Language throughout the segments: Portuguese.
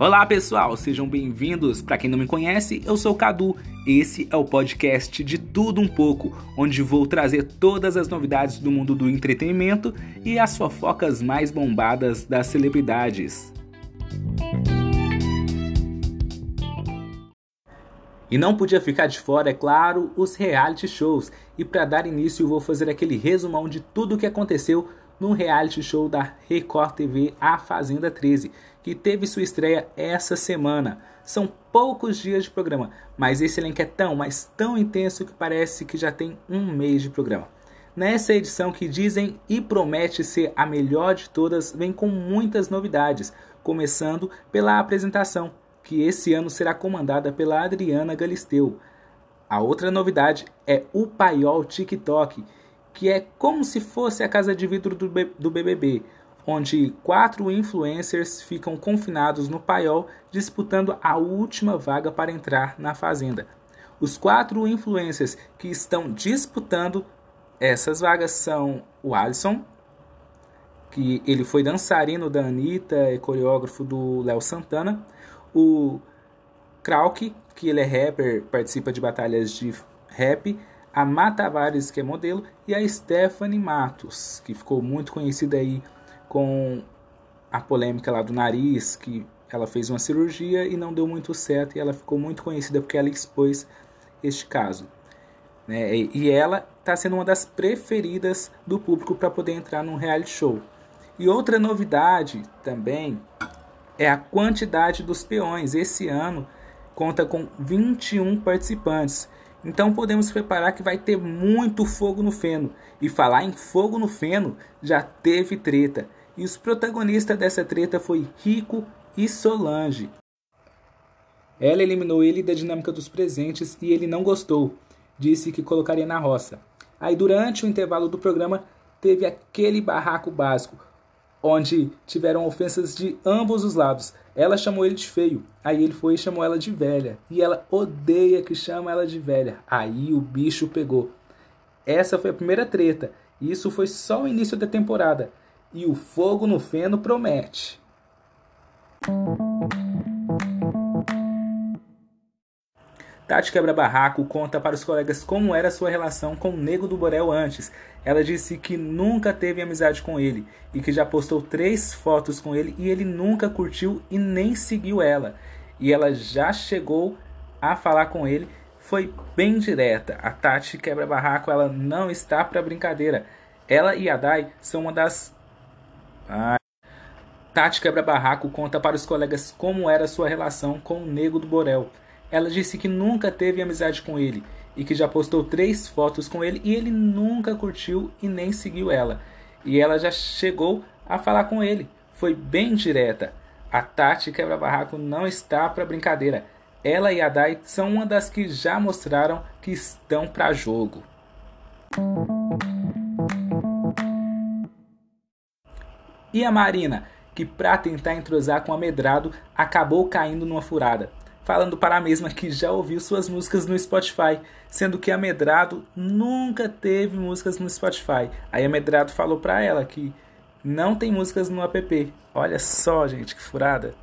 Olá pessoal, sejam bem-vindos. Para quem não me conhece, eu sou o Cadu. Esse é o podcast de tudo um pouco, onde vou trazer todas as novidades do mundo do entretenimento e as fofocas mais bombadas das celebridades. E não podia ficar de fora, é claro, os reality shows. E para dar início, vou fazer aquele resumão de tudo o que aconteceu no reality show da Record TV A Fazenda 13, que teve sua estreia essa semana. São poucos dias de programa, mas esse elenco é tão, mas tão intenso que parece que já tem um mês de programa. Nessa edição que dizem e promete ser a melhor de todas, vem com muitas novidades, começando pela apresentação, que esse ano será comandada pela Adriana Galisteu. A outra novidade é o Paiol TikTok, que é como se fosse a casa de vidro do, do BBB, onde quatro influencers ficam confinados no paiol disputando a última vaga para entrar na fazenda. Os quatro influencers que estão disputando essas vagas são o Alisson, que ele foi dançarino da Anitta e coreógrafo do Léo Santana, o Krauk, que ele é rapper, participa de batalhas de rap, a Mata Tavares, que é modelo, e a Stephanie Matos, que ficou muito conhecida aí com a polêmica lá do nariz, que ela fez uma cirurgia e não deu muito certo, e ela ficou muito conhecida porque ela expôs este caso. Né? E ela está sendo uma das preferidas do público para poder entrar num reality show. E outra novidade também é a quantidade dos peões. Esse ano conta com 21 participantes. Então podemos preparar que vai ter muito fogo no feno. E falar em fogo no feno, já teve treta. E os protagonistas dessa treta foi Rico e Solange. Ela eliminou ele da dinâmica dos presentes e ele não gostou. Disse que colocaria na roça. Aí durante o intervalo do programa teve aquele barraco básico onde tiveram ofensas de ambos os lados. Ela chamou ele de feio, aí ele foi e chamou ela de velha. E ela odeia que chama ela de velha. Aí o bicho pegou. Essa foi a primeira treta. Isso foi só o início da temporada. E o fogo no feno promete. Tati Quebra Barraco conta para os colegas como era sua relação com o Nego do Borel antes. Ela disse que nunca teve amizade com ele e que já postou três fotos com ele e ele nunca curtiu e nem seguiu ela. E ela já chegou a falar com ele, foi bem direta. A Tati Quebra Barraco ela não está para brincadeira. Ela e a Dai são uma das. Tati Quebra Barraco conta para os colegas como era sua relação com o Nego do Borel. Ela disse que nunca teve amizade com ele e que já postou três fotos com ele e ele nunca curtiu e nem seguiu ela. E ela já chegou a falar com ele. Foi bem direta. A Tati Quebra Barraco não está para brincadeira. Ela e a Dai são uma das que já mostraram que estão para jogo. E a Marina, que para tentar entrosar com a Medrado, acabou caindo numa furada falando para a mesma que já ouviu suas músicas no Spotify, sendo que a Medrado nunca teve músicas no Spotify. Aí a Medrado falou para ela que não tem músicas no app. Olha só, gente, que furada.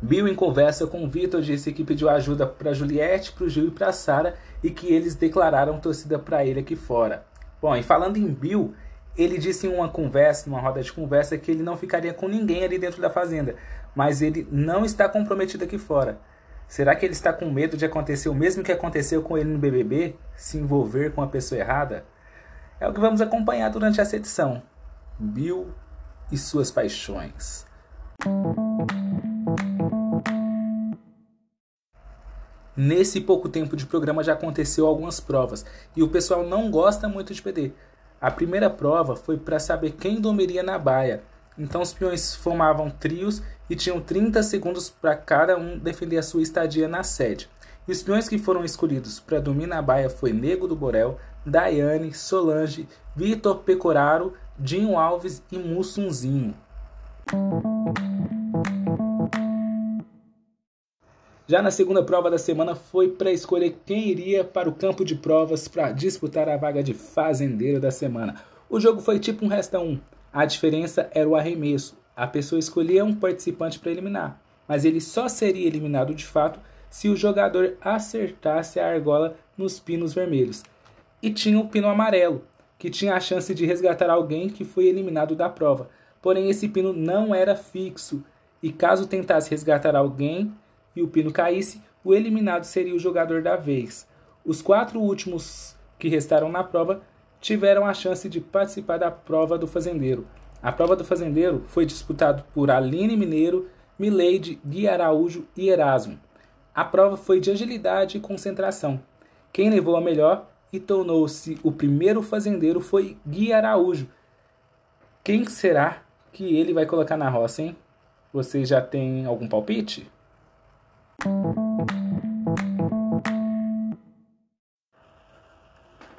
Bill, em conversa com o Vitor, disse que pediu ajuda para Juliette, para o Gil e para Sara e que eles declararam torcida para ele aqui fora. Bom, e falando em Bill, ele disse em uma conversa, numa roda de conversa, que ele não ficaria com ninguém ali dentro da fazenda, mas ele não está comprometido aqui fora. Será que ele está com medo de acontecer o mesmo que aconteceu com ele no BBB? Se envolver com a pessoa errada? É o que vamos acompanhar durante essa edição. Bill e suas paixões. Nesse pouco tempo de programa já aconteceu algumas provas e o pessoal não gosta muito de PD. A primeira prova foi para saber quem dormiria na baia. Então os peões formavam trios e tinham 30 segundos para cada um defender a sua estadia na sede. E os peões que foram escolhidos para dormir na baia foi Nego do Borel, Daiane, Solange, Vitor Pecoraro, Dinho Alves e Mussunzinho. Já na segunda prova da semana foi para escolher quem iria para o campo de provas para disputar a vaga de fazendeiro da semana. O jogo foi tipo um resta um. A diferença era o arremesso. A pessoa escolhia um participante para eliminar, mas ele só seria eliminado de fato se o jogador acertasse a argola nos pinos vermelhos. E tinha o pino amarelo, que tinha a chance de resgatar alguém que foi eliminado da prova. Porém, esse pino não era fixo, e caso tentasse resgatar alguém e o pino caísse, o eliminado seria o jogador da vez. Os quatro últimos que restaram na prova tiveram a chance de participar da prova do fazendeiro. A prova do fazendeiro foi disputada por Aline Mineiro, Mileide, Gui Araújo e Erasmo. A prova foi de agilidade e concentração. Quem levou a melhor e tornou-se o primeiro fazendeiro foi Gui Araújo. Quem será que ele vai colocar na roça, hein? Você já tem algum palpite?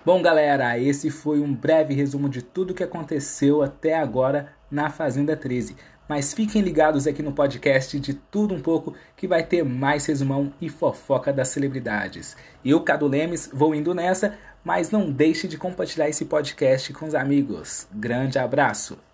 Bom, galera, esse foi um breve resumo de tudo que aconteceu até agora na Fazenda 13. Mas fiquem ligados aqui no podcast de tudo um pouco que vai ter mais resumão e fofoca das celebridades. Eu, Cado Lemes, vou indo nessa, mas não deixe de compartilhar esse podcast com os amigos. Grande abraço!